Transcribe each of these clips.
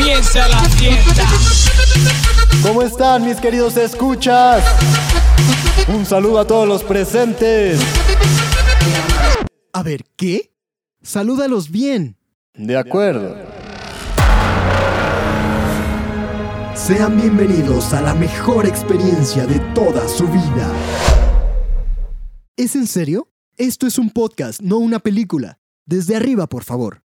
comienza la fiesta. ¿Cómo están mis queridos escuchas? Un saludo a todos los presentes. A ver, ¿qué? Salúdalos bien. De acuerdo. Sean bienvenidos a la mejor experiencia de toda su vida. ¿Es en serio? Esto es un podcast, no una película. Desde arriba, por favor.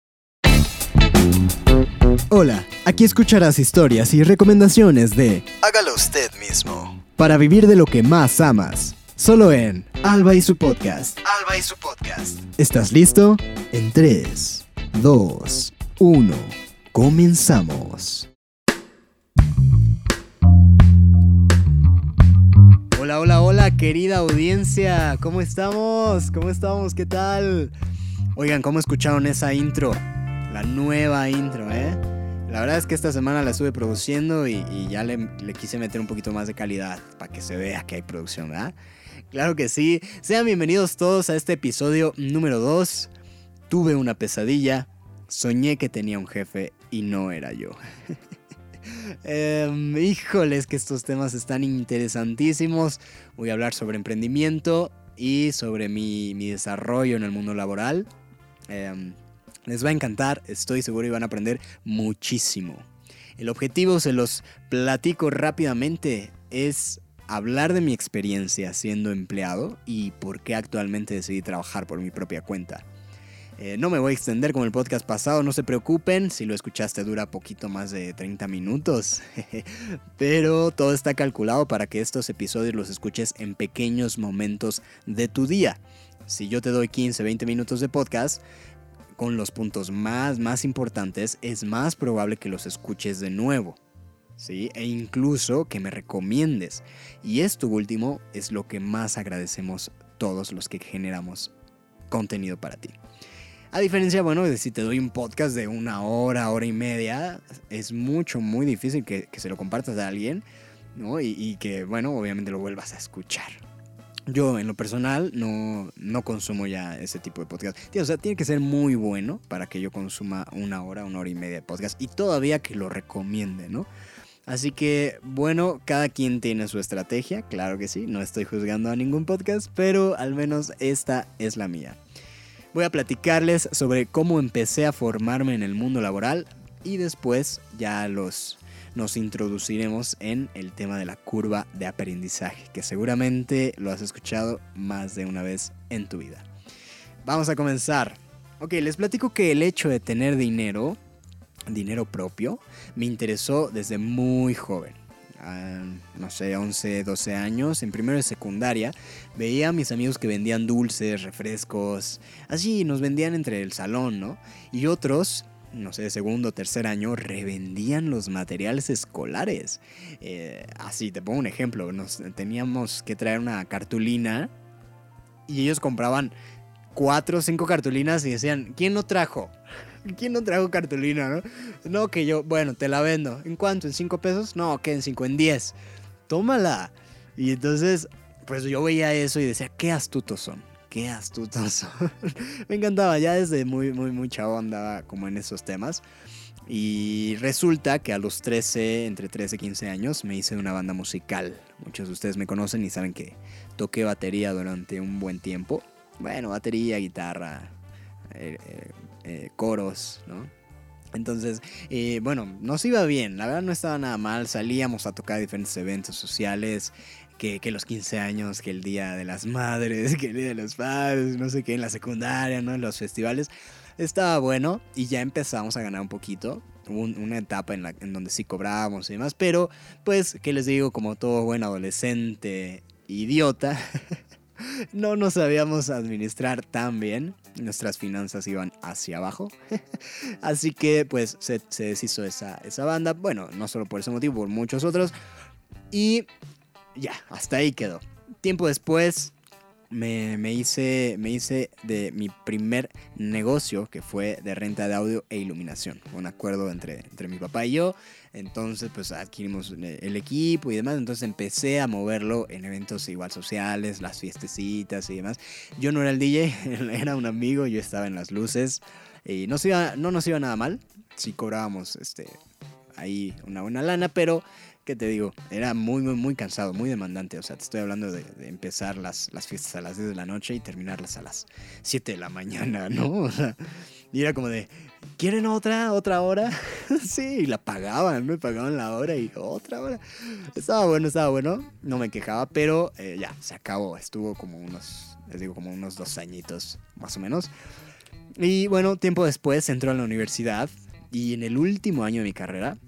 Hola, aquí escucharás historias y recomendaciones de Hágalo usted mismo. Para vivir de lo que más amas. Solo en Alba y su podcast. Alba y su podcast. ¿Estás listo? En 3, 2, 1. Comenzamos. Hola, hola, hola, querida audiencia. ¿Cómo estamos? ¿Cómo estamos? ¿Qué tal? Oigan, ¿cómo escucharon esa intro? La nueva intro, ¿eh? La verdad es que esta semana la estuve produciendo y, y ya le, le, quise meter un poquito más de calidad para que se vea que hay producción, ¿verdad? Claro que sí. Sean bienvenidos todos a este episodio número 2. Tuve una pesadilla, soñé que tenía un jefe y no era yo. eh, híjoles que estos temas están interesantísimos. Voy a hablar sobre emprendimiento y sobre mi, mi desarrollo en el mundo laboral. Eh, les va a encantar, estoy seguro y van a aprender muchísimo. El objetivo, se los platico rápidamente, es hablar de mi experiencia siendo empleado y por qué actualmente decidí trabajar por mi propia cuenta. Eh, no me voy a extender como el podcast pasado, no se preocupen, si lo escuchaste dura poquito más de 30 minutos, pero todo está calculado para que estos episodios los escuches en pequeños momentos de tu día. Si yo te doy 15, 20 minutos de podcast, con los puntos más, más importantes, es más probable que los escuches de nuevo. ¿Sí? E incluso que me recomiendes. Y esto último es lo que más agradecemos todos los que generamos contenido para ti. A diferencia, bueno, de si te doy un podcast de una hora, hora y media, es mucho, muy difícil que, que se lo compartas a alguien, ¿no? Y, y que, bueno, obviamente lo vuelvas a escuchar. Yo, en lo personal, no, no consumo ya ese tipo de podcast. O sea, tiene que ser muy bueno para que yo consuma una hora, una hora y media de podcast. Y todavía que lo recomiende, ¿no? Así que, bueno, cada quien tiene su estrategia, claro que sí. No estoy juzgando a ningún podcast, pero al menos esta es la mía. Voy a platicarles sobre cómo empecé a formarme en el mundo laboral y después ya los nos introduciremos en el tema de la curva de aprendizaje, que seguramente lo has escuchado más de una vez en tu vida. Vamos a comenzar. Ok, les platico que el hecho de tener dinero, dinero propio, me interesó desde muy joven. Uh, no sé, 11, 12 años, en primero de secundaria, veía a mis amigos que vendían dulces, refrescos, así nos vendían entre el salón, ¿no? Y otros no sé, segundo, tercer año, revendían los materiales escolares. Eh, así, te pongo un ejemplo. Nos teníamos que traer una cartulina y ellos compraban cuatro o cinco cartulinas y decían, ¿quién no trajo? ¿Quién no trajo cartulina, no? No, que yo, bueno, te la vendo. ¿En cuánto? ¿En cinco pesos? No, que en cinco, en diez. Tómala. Y entonces, pues yo veía eso y decía, qué astutos son qué astutos. me encantaba, ya desde muy, muy, muy chavo andaba como en esos temas. Y resulta que a los 13, entre 13 y 15 años, me hice una banda musical. Muchos de ustedes me conocen y saben que toqué batería durante un buen tiempo. Bueno, batería, guitarra, eh, eh, eh, coros, ¿no? Entonces, eh, bueno, nos iba bien, la verdad no estaba nada mal, salíamos a tocar diferentes eventos sociales, que, los 15 años, que el Día de las Madres, que el Día de los Padres, no sé qué, en la secundaria, ¿no? En los festivales. Estaba bueno y ya empezamos a ganar un poquito. Una etapa en, la, en donde sí cobrábamos y demás, pero pues, ¿qué les digo? Como todo buen adolescente idiota, no nos sabíamos administrar tan bien. Nuestras finanzas iban hacia abajo. Así que pues se, se deshizo esa, esa banda. Bueno, no solo por ese motivo, por muchos otros. Y ya, hasta ahí quedó. Tiempo después me, me, hice, me hice de mi primer negocio, que fue de renta de audio e iluminación. Un acuerdo entre, entre mi papá y yo. Entonces, pues adquirimos el equipo y demás. Entonces empecé a moverlo en eventos igual sociales, las fiestecitas y demás. Yo no era el DJ, era un amigo, yo estaba en las luces. Y no, iba, no nos iba nada mal. Si cobrábamos este, ahí una buena lana, pero ¿qué te digo? Era muy, muy, muy cansado, muy demandante. O sea, te estoy hablando de, empezar las, las, fiestas a las 10 de la noche y terminarlas a las 7 de la mañana, ¿no? O sea, y era como de, ¿quieren otra, otra hora? sí, y la pagaban, me pagaban la hora y otra hora. Estaba bueno, estaba bueno, no me quejaba, pero eh, ya, se acabó. Estuvo como unos, les digo, como unos dos añitos, más o menos. Y bueno, tiempo después entró a la universidad y en el último año de mi carrera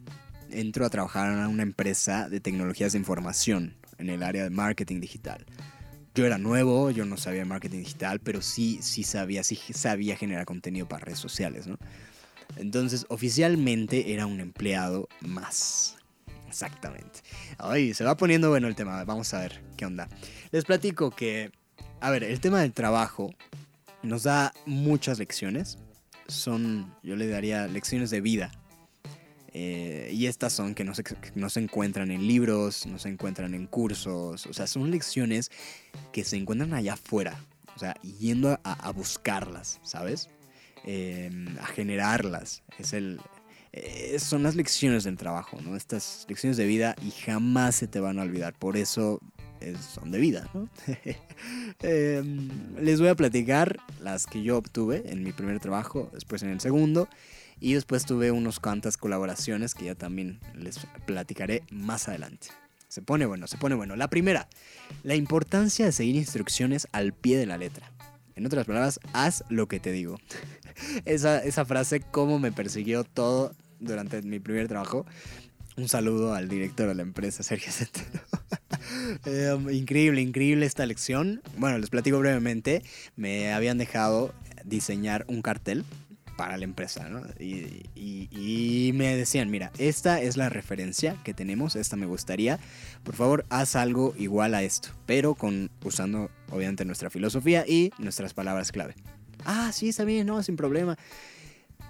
entro a trabajar en una empresa de tecnologías de información en el área de marketing digital. Yo era nuevo, yo no sabía marketing digital, pero sí, sí sabía, sí sabía generar contenido para redes sociales, ¿no? Entonces, oficialmente era un empleado más. Exactamente. Ay, se va poniendo bueno el tema. Vamos a ver qué onda. Les platico que, a ver, el tema del trabajo nos da muchas lecciones. Son, yo le daría lecciones de vida eh, y estas son que no, se, no se encuentran en libros, no se encuentran en cursos, o sea, son lecciones que se encuentran allá afuera, o sea, yendo a, buscarlas, ¿sabes? Em, a generarlas. Es el, eh, son las lecciones del trabajo, ¿no? Estas lecciones de vida y jamás se te van a olvidar. Por eso son de vida, ¿no? Em, les voy a platicar las que yo obtuve en mi primer trabajo, después en el segundo. Y después tuve unos cuantas colaboraciones que ya también les platicaré más adelante. Se pone bueno, se pone bueno. La primera, la importancia de seguir instrucciones al pie de la letra. En otras palabras, haz lo que te digo. esa, esa frase, cómo me persiguió todo durante mi primer trabajo. Un saludo al director de la empresa, Sergio Centeno. Em, increíble, increíble esta lección. Bueno, les platico brevemente. Me habían dejado diseñar un cartel para la empresa, ¿no? Y, me decían, mira, esta es la referencia que tenemos, esta me gustaría, por favor, haz algo igual a esto, pero con usando obviamente nuestra filosofía y nuestras palabras clave. Ah, sí, está bien, no, sin problema.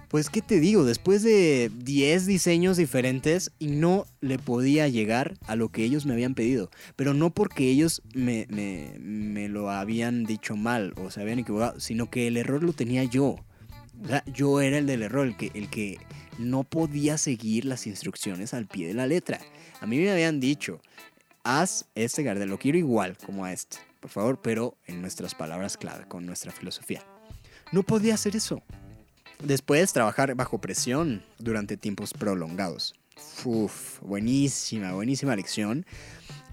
Pues, ¿qué te digo? Después de 10 diseños diferentes y no le podía llegar a lo que ellos me habían pedido. Pero no porque ellos me, me, me lo habían dicho mal o se habían equivocado, sino que el error lo tenía yo yo era el del error, el que, el que no podía seguir las instrucciones al pie de la letra. A mí me habían dicho, haz este gardel, lo quiero igual como a este, por favor, pero en nuestras palabras clave, con nuestra filosofía. No podía hacer eso. Después, trabajar bajo presión durante tiempos prolongados. Uf, buenísima, buenísima lección.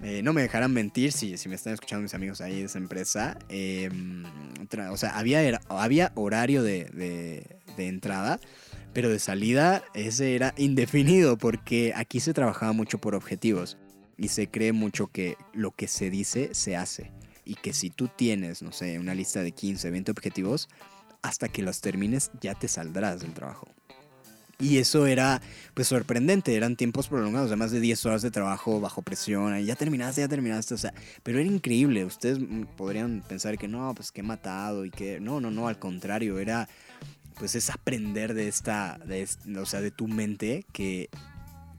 Eh, no me dejarán mentir si, me están escuchando mis amigos ahí de esa empresa. Em, o sea, había, había horario de, de, entrada, pero de salida ese era indefinido porque aquí se trabajaba mucho por objetivos y se cree mucho que lo que se dice se hace. Y que si tú tienes, no sé, una lista de 15, 20 objetivos, hasta que los termines ya te saldrás del trabajo. Y eso era pues sorprendente, eran tiempos prolongados, de más de 10 horas de trabajo bajo presión, ya terminaste, ya terminaste, o sea, pero era increíble, ustedes podrían pensar que no, pues que he matado y que no, no, no, al contrario, era pues es aprender de esta, de, o sea, de tu mente que,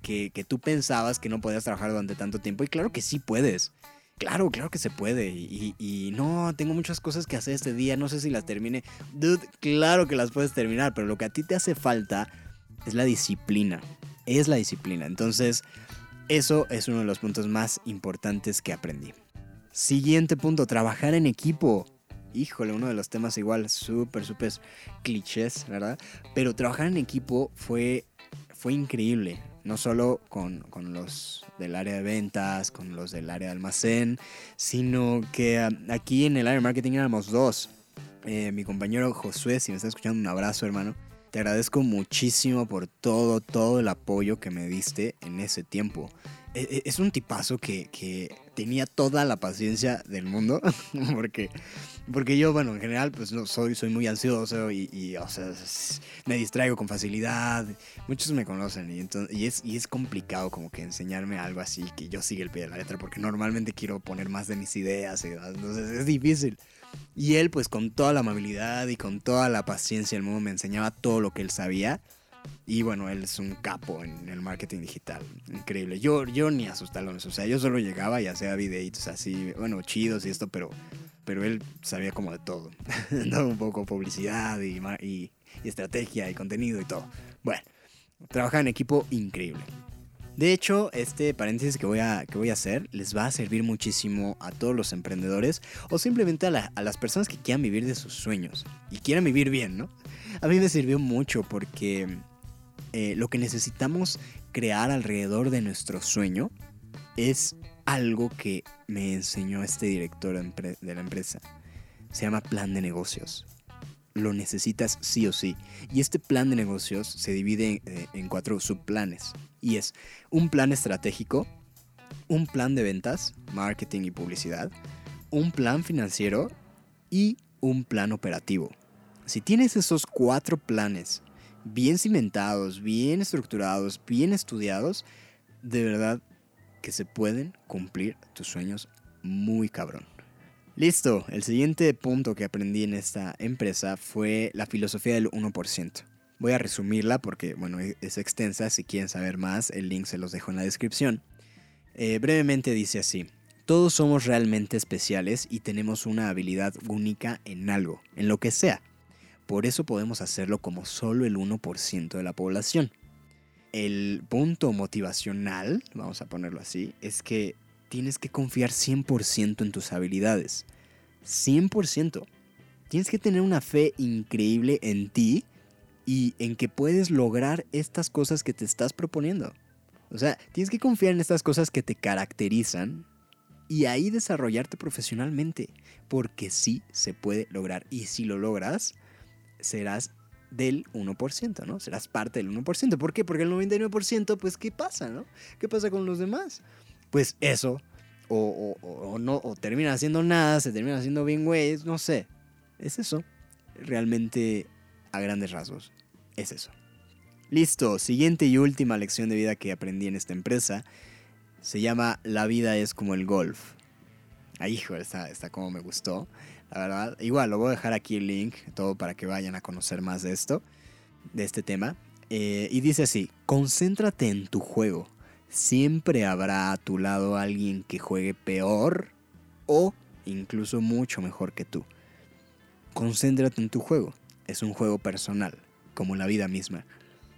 que, que tú pensabas que no podías trabajar durante tanto tiempo y claro que sí puedes. Claro, claro que se puede. Y, y, no, tengo muchas cosas que hacer este día, no sé si las termine. Dude, claro que las puedes terminar, pero lo que a ti te hace falta es la disciplina. Es la disciplina. Entonces, eso es uno de los puntos más importantes que aprendí. Siguiente punto, trabajar en equipo. Híjole, uno de los temas igual súper, súper clichés, ¿verdad? Pero trabajar en equipo fue, fue increíble. No solo con, con, los del área de ventas, con los del área de almacén, sino que ah, aquí en el área de marketing éramos dos. Eh, mi compañero Josué, si me está escuchando, un abrazo, hermano. Te agradezco muchísimo por todo, todo el apoyo que me diste en ese tiempo. E, e, es un tipazo que, que tenía toda la paciencia del mundo, porque, porque yo, bueno, en general, pues no, soy, soy muy ansioso y, o sea, me distraigo con facilidad. Muchos me conocen y, entonces, y, es, y es complicado como que enseñarme algo así, que yo siga el pie de la letra, porque normalmente quiero poner más de mis ideas, entonces es difícil. Y él, pues con toda la amabilidad y con toda la paciencia del mundo, me enseñaba todo lo que él sabía. Y bueno, él es un capo en el marketing digital. Increíble. Yo, yo ni a sus talones. O sea, yo solo llegaba y hacía videitos así, bueno, chidos y esto, pero, pero él sabía como de todo. un poco publicidad y, y, estrategia y contenido y todo. Bueno, Trabajar en equipo increíble. De hecho, este paréntesis que voy, a, que voy a hacer les va a servir muchísimo a todos los emprendedores o simplemente a, a, las personas que quieran vivir de sus sueños y quieran vivir bien, ¿no? A mí me sirvió mucho porque eh, lo que necesitamos crear alrededor de nuestro sueño es algo que me enseñó este director de la empresa. Se llama plan de negocios lo necesitas sí o sí. Y este plan de negocios se divide eh, en, cuatro subplanes. Y es un plan estratégico, un plan de ventas, marketing y publicidad, un plan financiero y un plan operativo. Si tienes esos cuatro planes bien cimentados, bien estructurados, bien estudiados, de verdad que se pueden cumplir tus sueños muy cabrón. Listo, el siguiente punto que aprendí en esta empresa fue la filosofía del 1%. Voy a resumirla porque, bueno, e-, es extensa, si quieren saber más, el link se los dejo en la descripción. Eh, brevemente dice así, todos somos realmente especiales y tenemos una habilidad única en algo, en lo que sea. Por eso podemos hacerlo como solo el 1% de la población. El punto motivacional, vamos a ponerlo así, es que tienes que confiar 100% en tus habilidades. 100%. Tienes que tener una fe increíble en ti y en que puedes lograr estas cosas que te estás proponiendo. O sea, tienes que confiar en estas cosas que te caracterizan y ahí desarrollarte profesionalmente, porque sí se puede lograr. Y si lo logras, serás del 1%, ¿no? Serás parte del 1%. ¿Por qué? Porque el 99%, pues, ¿qué pasa, no? ¿Qué pasa con los demás? Pues eso, o, no, o termina haciendo nada, se termina haciendo bien güey, no sé. Es eso. Realmente, a grandes rasgos, es eso. Listo, siguiente y última lección de vida que aprendí en esta empresa se llama La vida es como el golf. Ay, hijo, está, está como me gustó, la verdad. Igual, lo voy a dejar aquí el link, todo para que vayan a conocer más de esto, de este tema. Eh, y dice así, concéntrate en tu juego siempre habrá a tu lado alguien que juegue peor o incluso mucho mejor que tú. Concéntrate en tu juego. Es un juego personal, como la vida misma.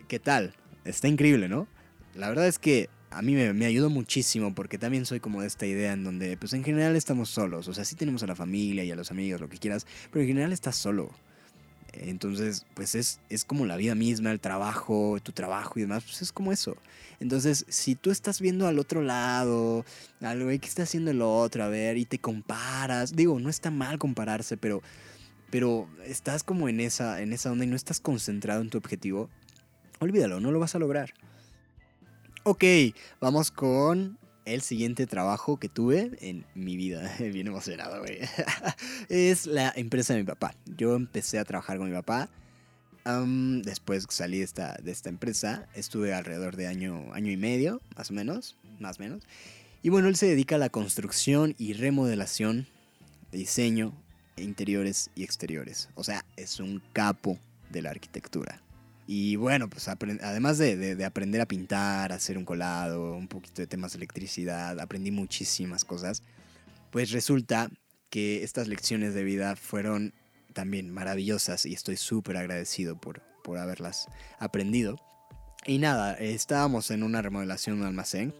¿Qué tal? Está increíble, ¿no? La verdad es que a mí me, me, ayudó muchísimo porque también soy como de esta idea en donde pues en general estamos solos. O sea, sí tenemos a la familia y a los amigos, lo que quieras, pero en general estás solo. Entonces, pues es, es como la vida misma, el trabajo, tu trabajo y demás, pues es como eso. Entonces, si tú estás viendo al otro lado, algo que está haciendo el otro, a ver, y te comparas, digo, no está mal compararse, pero, pero estás como en esa, en esa onda y no estás concentrado en tu objetivo, olvídalo, no lo vas a lograr. Ok, vamos con el siguiente trabajo que tuve en mi vida, bien emocionado, güey, es la empresa de mi papá. Yo empecé a trabajar con mi papá. después salí de esta, de esta empresa, estuve alrededor de año, año y medio, más o menos, más o menos. Y bueno, él se dedica a la construcción y remodelación de diseño, interiores y exteriores. O sea, es un capo de la arquitectura. Y bueno, pues además de, aprender a pintar, hacer un colado, un poquito de temas de electricidad, aprendí muchísimas cosas. Pues resulta que estas lecciones de vida fueron también maravillosas y estoy súper agradecido por, por haberlas aprendido. Y nada, estábamos en una remodelación de un almacén,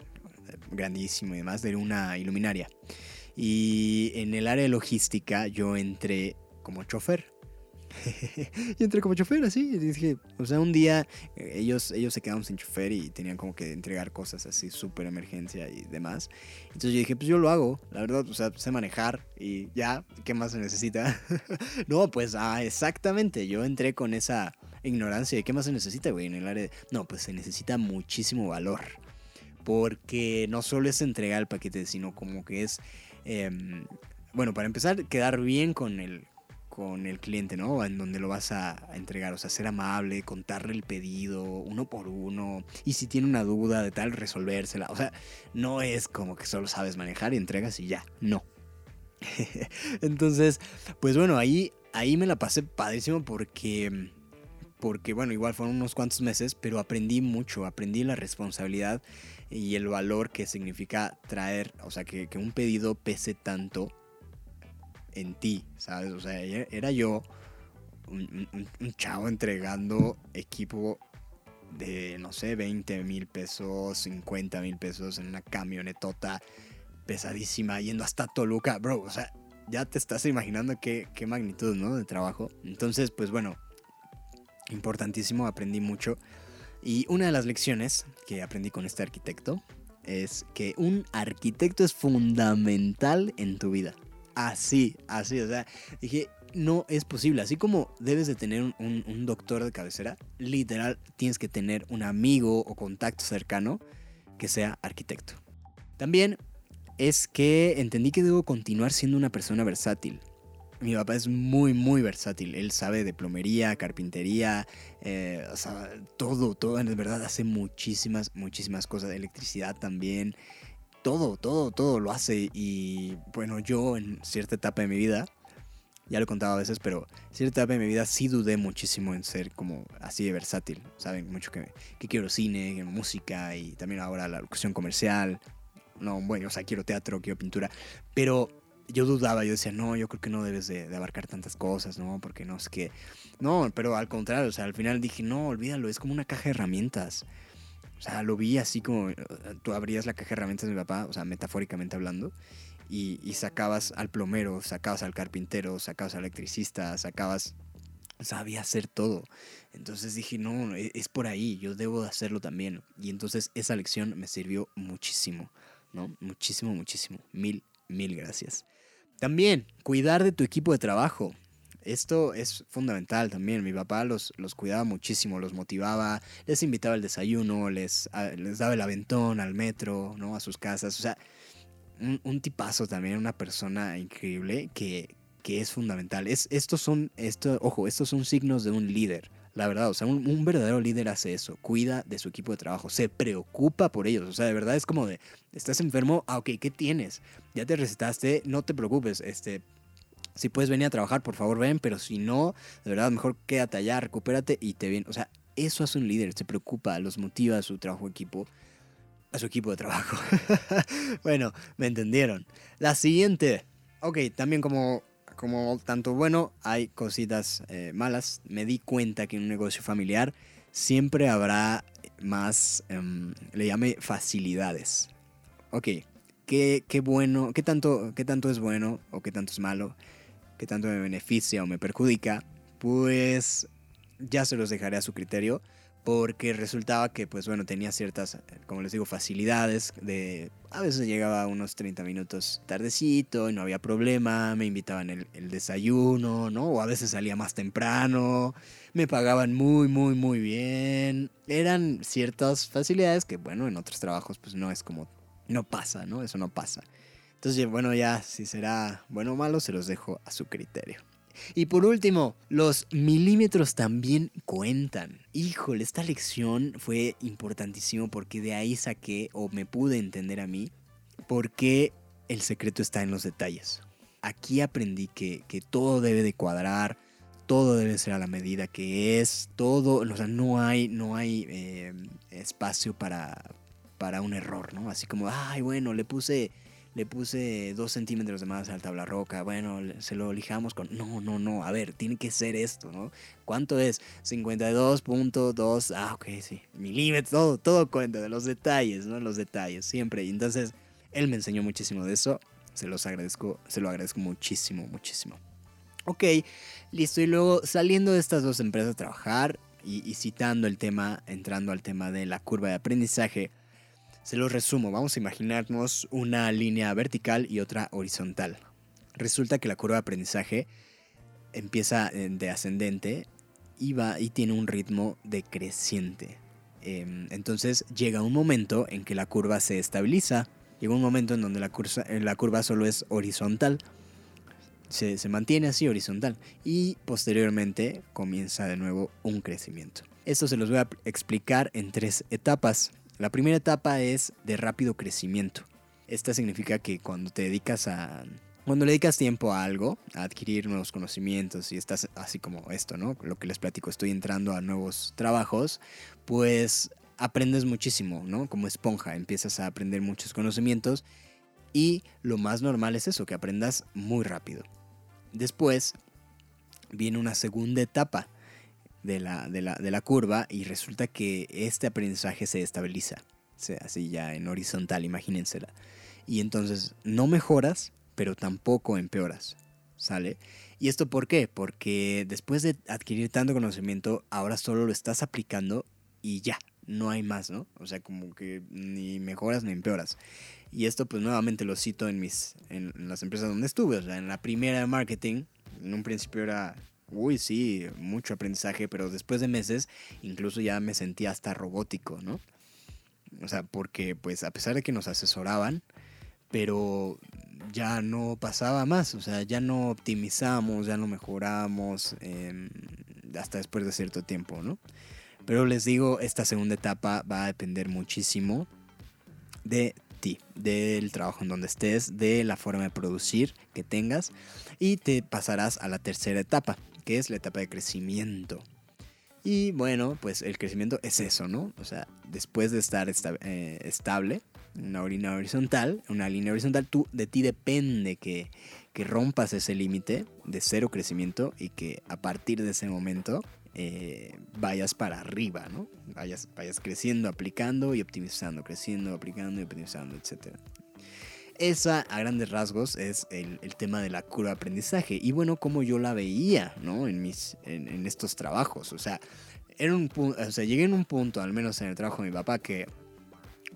grandísimo y demás, de una iluminaria. Y en el área de logística yo entré como chofer y entré como chofer así. Y dije, o sea, un día eh, ellos, ellos se quedaron sin chofer y tenían como que entregar cosas así, súper emergencia y demás. Entonces yo dije, pues yo lo hago, la verdad, o sea, sé manejar y ya, ¿qué más se necesita? no, pues, ah, exactamente, yo entré con esa ignorancia de qué más se necesita, güey, en el área de... No, pues se necesita muchísimo valor. Porque no solo es entregar el paquete, sino como que es... Em, bueno, para empezar, quedar bien con el, con el cliente, ¿no? En donde lo vas a, entregar, o sea, ser amable, contarle el pedido uno por uno, y si tiene una duda de tal, resolvérsela. O sea, no es como que solo sabes manejar y entregas y ya, no. Entonces, pues bueno, ahí, ahí me la pasé padrísimo porque, porque, bueno, igual fueron unos cuantos meses, pero aprendí mucho, aprendí la responsabilidad y el valor que significa traer, o sea, que, que un pedido pese tanto en ti, ¿sabes? O sea, era yo, un, chavo entregando equipo de, no sé, 20 mil pesos, 50 mil pesos en una camionetota pesadísima yendo hasta Toluca, bro, o sea, ya te estás imaginando qué, qué magnitud, ¿no? De trabajo. Entonces, pues bueno, importantísimo, aprendí mucho. Y una de las lecciones que aprendí con este arquitecto es que un arquitecto es fundamental en tu vida. Así, así, o sea, dije, no es posible. Así como debes de tener un, doctor de cabecera, literal tienes que tener un amigo o contacto cercano que sea arquitecto. También es que entendí que debo continuar siendo una persona versátil. Mi papá es muy, muy versátil. Él sabe de plomería, carpintería, eh, todo, todo. En verdad hace muchísimas, muchísimas cosas. Electricidad también. Todo, todo, todo lo hace. Y bueno, yo en cierta etapa de mi vida, ya lo he contado a veces, pero en cierta etapa de mi vida sí dudé muchísimo en ser como así de versátil. Saben mucho que, que quiero cine, música y también ahora la locución comercial. No, bueno, o sea, quiero teatro, quiero pintura. Pero yo dudaba, yo decía, no, yo creo que no debes de, abarcar tantas cosas, ¿no? Porque no es que... No, pero al contrario, o sea, al final dije, no, olvídalo, es como una caja de herramientas. O sea, lo vi así como tú abrías la caja de herramientas de mi papá, o sea, metafóricamente hablando, y, y sacabas al plomero, sacabas al carpintero, sacabas al electricista, sacabas... Sabía hacer todo. Entonces dije, no, e, es por ahí, yo debo de hacerlo también. Y entonces esa lección me sirvió muchísimo, ¿no? Muchísimo, muchísimo. Mil, mil gracias. También, cuidar de tu equipo de trabajo. Esto es fundamental también. Mi papá los, los cuidaba muchísimo, los motivaba, les invitaba al desayuno, les, les daba el aventón al metro, ¿no? A sus casas. O sea, un, tipazo también, una persona increíble que, que es fundamental. Es, estos son, esto, ojo, estos son signos de un líder. La verdad, o sea, un, verdadero líder hace eso, cuida de su equipo de trabajo, se preocupa por ellos, o sea, de verdad es como de, estás enfermo, ah, ok, ¿qué tienes? Ya te recetaste, no te preocupes, este, si puedes venir a trabajar, por favor ven, pero si no, de verdad, mejor quédate allá, recupérate y te viene, o sea, eso hace un líder, se preocupa, los motiva a su trabajo equipo, a su equipo de trabajo. bueno, me entendieron. La siguiente, ok, también como como tanto bueno, hay cositas eh, malas. Me di cuenta que en un negocio familiar siempre habrá más, em, le llame facilidades. Ok, ¿qué, qué bueno, qué tanto, qué tanto es bueno o qué tanto es malo, qué tanto me beneficia o me perjudica, pues ya se los dejaré a su criterio porque resultaba que, pues bueno, tenía ciertas, como les digo, facilidades de... A veces llegaba unos 30 minutos tardecito y no había problema, me invitaban el, el desayuno, ¿no? O a veces salía más temprano, me pagaban muy, muy, muy bien. Eran ciertas facilidades que, bueno, en otros trabajos pues no es como... No pasa, ¿no? Eso no pasa. Entonces, bueno, ya si será bueno o malo, se los dejo a su criterio. Y por último, los milímetros también cuentan. Híjole, esta lección fue importantísimo porque de ahí saqué o me pude entender a mí por qué el secreto está en los detalles. Aquí aprendí que, todo debe de cuadrar, todo debe ser a la medida que es, todo, o sea, no hay, no hay eh, espacio para, para un error, ¿no? Así como, ay, bueno, le puse le puse dos centímetros de más al tabla roca, bueno, se lo lijamos con... No, no, no, a ver, tiene que ser esto, ¿no? ¿Cuánto es? 52.2, ah, ok, sí, milímetros, todo, todo cuenta de los detalles, ¿no? Los detalles, siempre. Y entonces, él me enseñó muchísimo de eso, se los agradezco, se lo agradezco muchísimo, muchísimo. Ok, listo, y luego saliendo de estas dos empresas a trabajar y, y citando el tema, entrando al tema de la curva de aprendizaje, se lo resumo, vamos a imaginarnos una línea vertical y otra horizontal. Resulta que la curva de aprendizaje empieza eh, de ascendente y va y tiene un ritmo decreciente. Em, entonces llega un momento en que la curva se estabiliza, llega un momento en donde la, curva, eh, la curva solo es horizontal, se, se mantiene así horizontal y posteriormente comienza de nuevo un crecimiento. Esto se los voy a explicar en tres etapas. La primera etapa es de rápido crecimiento. Esta significa que cuando te dedicas a... Cuando le dedicas tiempo a algo, a adquirir nuevos conocimientos y estás así como esto, ¿no? Lo que les platico, estoy entrando a nuevos trabajos, pues aprendes muchísimo, ¿no? Como esponja, empiezas a aprender muchos conocimientos y lo más normal es eso, que aprendas muy rápido. Después viene una segunda etapa, de la, de la, de la curva y resulta que este aprendizaje se estabiliza. Sea, así ya en horizontal, imagínensela. Y entonces no mejoras, pero tampoco empeoras. ¿Sale? ¿Y esto por qué? Porque después de adquirir tanto conocimiento, ahora solo lo estás aplicando y ya, no hay más, ¿no? O sea, como que ni mejoras ni empeoras. Y esto pues nuevamente lo cito en mis en, las empresas donde estuve, o sea, en la primera de marketing, en un principio era uy, sí, mucho aprendizaje, pero después de meses incluso ya me sentía hasta robótico, ¿no? O sea, porque pues a pesar de que nos asesoraban, pero ya no pasaba más, o sea, ya no optimizamos, ya no mejoramos em, hasta después de cierto tiempo, ¿no? Pero les digo, esta segunda etapa va a depender muchísimo de ti, del trabajo en donde estés, de la forma de producir que tengas y te pasarás a la tercera etapa, que es la etapa de crecimiento. Y bueno, pues el crecimiento es eso, ¿no? O sea, después de estar eh, estable, una línea horizontal, una línea horizontal, tú, de ti depende que, que rompas ese límite de cero crecimiento y que a partir de ese momento eh, vayas para arriba, ¿no? Vayas, vayas creciendo, aplicando y optimizando, creciendo, aplicando y optimizando, etc. Esa, a grandes rasgos, es el, tema de la curva de aprendizaje. Y bueno, como yo la veía, ¿no? En, mis, en, estos trabajos. O sea, era un, o sea, llegué en un punto, al menos en el trabajo de mi papá, que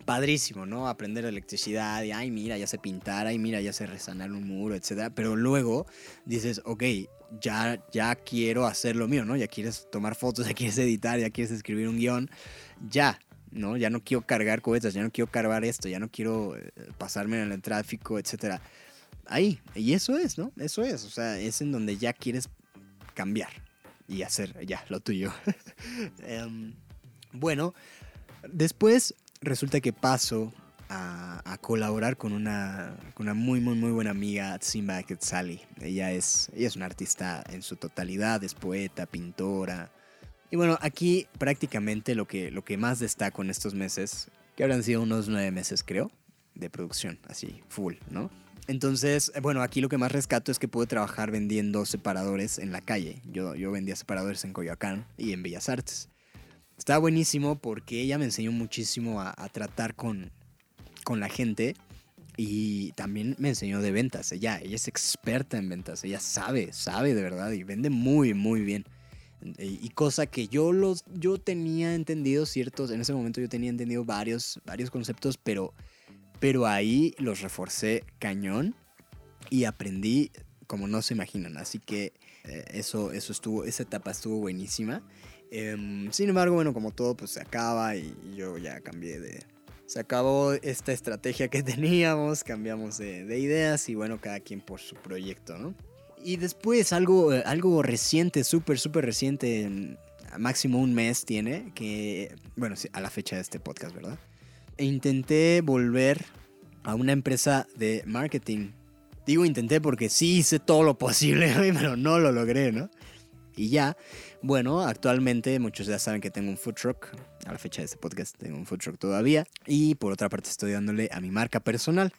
padrísimo, ¿no? Aprender electricidad y, ay, mira, ya sé pintar, ay, mira, ya sé resanar un muro, etc. Pero luego dices, ok, ya, ya quiero hacer lo mío, ¿no? Ya quieres tomar fotos, ya quieres editar, ya quieres escribir un guion. Ya, ¿no? Ya no quiero cargar cohetes, ya no quiero cargar esto, ya no quiero eh, pasarme en el tráfico, etc. Ahí, y eso es, ¿no? Eso es, o sea, es en donde ya quieres cambiar y hacer ya lo tuyo. Em, bueno, después resulta que paso a, colaborar con una, con una, muy, muy, muy buena amiga, Simba Quetzali. Ella es, ella es una artista en su totalidad, es poeta, pintora, y bueno, aquí prácticamente lo que, lo que más destaco en estos meses, que habrán sido unos nueve meses creo, de producción, así, full, ¿no? Entonces, bueno, aquí lo que más rescato es que pude trabajar vendiendo separadores en la calle. Yo, yo vendía separadores en Coyoacán y en Bellas Artes. Estaba buenísimo porque ella me enseñó muchísimo a, a tratar con, con la gente y también me enseñó de ventas. Ella, ella es experta en ventas, ella sabe, sabe de verdad y vende muy, muy bien. Y cosa que yo los yo tenía entendido ciertos, en ese momento yo tenía entendido varios, varios conceptos, pero, pero ahí los reforcé cañón y aprendí como no se imaginan. Así que eh, eso, eso estuvo, esa etapa estuvo buenísima. Em, sin embargo, bueno, como todo, pues se acaba y, yo ya cambié de... Se acabó esta estrategia que teníamos, cambiamos de, de ideas y bueno, cada quien por su proyecto, ¿no? Y después algo, algo reciente, súper, súper reciente, máximo un mes tiene, que, bueno, a la fecha de este podcast, ¿verdad? E intenté volver a una empresa de marketing. Digo intenté porque sí hice todo lo posible, pero no lo logré, ¿no? Y ya, bueno, actualmente muchos ya saben que tengo un food truck. A la fecha de este podcast tengo un food truck todavía. Y por otra parte estoy dándole a mi marca personal.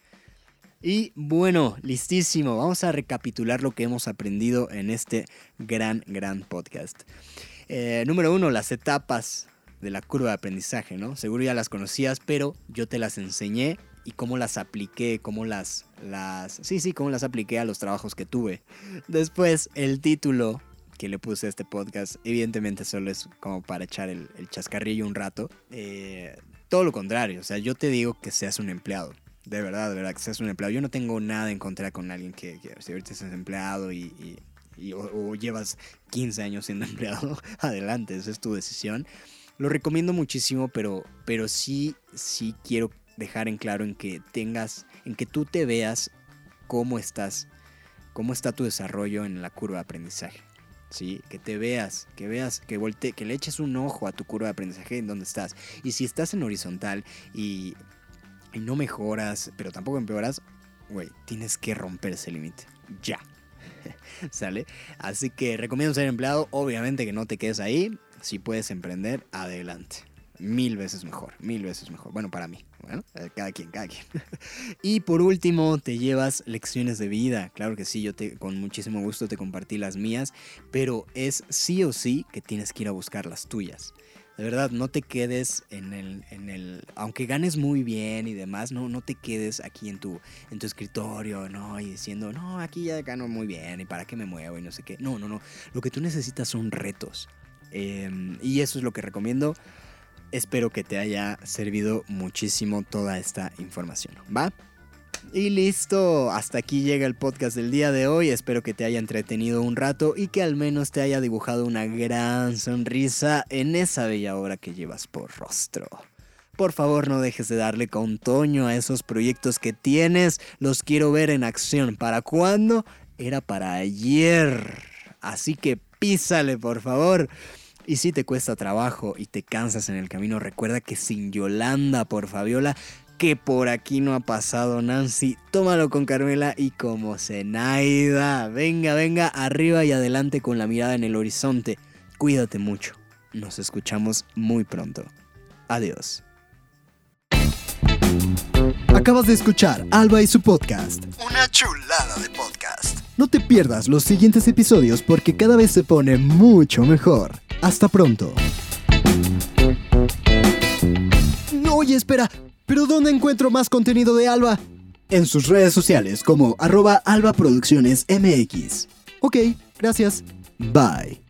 Y bueno, listísimo. Vamos a recapitular lo que hemos aprendido en este gran, gran podcast. Eh, número uno, las etapas de la curva de aprendizaje, ¿no? Seguro ya las conocías, pero yo te las enseñé y cómo las apliqué, cómo las, las... Sí, sí, cómo las apliqué a los trabajos que tuve. Después, el título que le puse a este podcast, evidentemente solo es como para echar el, chascarrillo un rato. Eh, todo lo contrario, o sea, yo te digo que seas un empleado. De verdad, de verdad, que seas un empleado. Yo no tengo nada en contra con alguien que, si ahorita estás empleado y, o, llevas 15 años siendo empleado, adelante, esa es tu decisión. Lo recomiendo muchísimo, pero, pero sí, sí quiero dejar en claro en que tengas, en que tú te veas cómo estás, cómo está tu desarrollo en la curva de aprendizaje. ¿sí? Que te veas, que veas, que volte, que le eches un ojo a tu curva de aprendizaje en donde estás. Y si estás en horizontal y y no mejoras, pero tampoco empeoras, güey, tienes que romper ese límite. Ya. ¿Sale? Así que recomiendo ser empleado. Obviamente que no te quedes ahí. Si puedes emprender, adelante. mil veces mejor, mil veces mejor. Bueno, para mí. Bueno, eh, cada quien, cada quien. y por último, te llevas lecciones de vida. Claro que sí, yo te, con muchísimo gusto te compartí las mías, pero es sí o sí que tienes que ir a buscar las tuyas. De verdad, no te quedes en el, en el, aunque ganes muy bien y demás, no, no te quedes aquí en tu, en tu escritorio, ¿no? Y diciendo, no, aquí ya gano muy bien y para qué me muevo y no sé qué. No, no, no. Lo que tú necesitas son retos. Em, y eso es lo que recomiendo. Espero que te haya servido muchísimo toda esta información, ¿va? Y listo, hasta aquí llega el podcast del día de hoy. Espero que te haya entretenido un rato y que al menos te haya dibujado una gran sonrisa en esa bella obra que llevas por rostro. Por favor, no dejes de darle contoño a esos proyectos que tienes. Los quiero ver en acción. ¿Para cuándo? Era para ayer. Así que písale, por favor. Y si te cuesta trabajo y te cansas en el camino, recuerda que sin Yolanda por Fabiola que por aquí no ha pasado Nancy. Tómalo con Carmela y como Zenaida. Venga, venga, arriba y adelante con la mirada en el horizonte. Cuídate mucho. Nos escuchamos muy pronto. Adiós. Acabas de escuchar Alba y su podcast. Una chulada de podcast. No te pierdas los siguientes episodios porque cada vez se pone mucho mejor. Hasta pronto. No, oye, espera. ¿Pero dónde encuentro más contenido de Alba? En sus redes sociales como arroba Alba Producciones MX. Ok, gracias. Bye.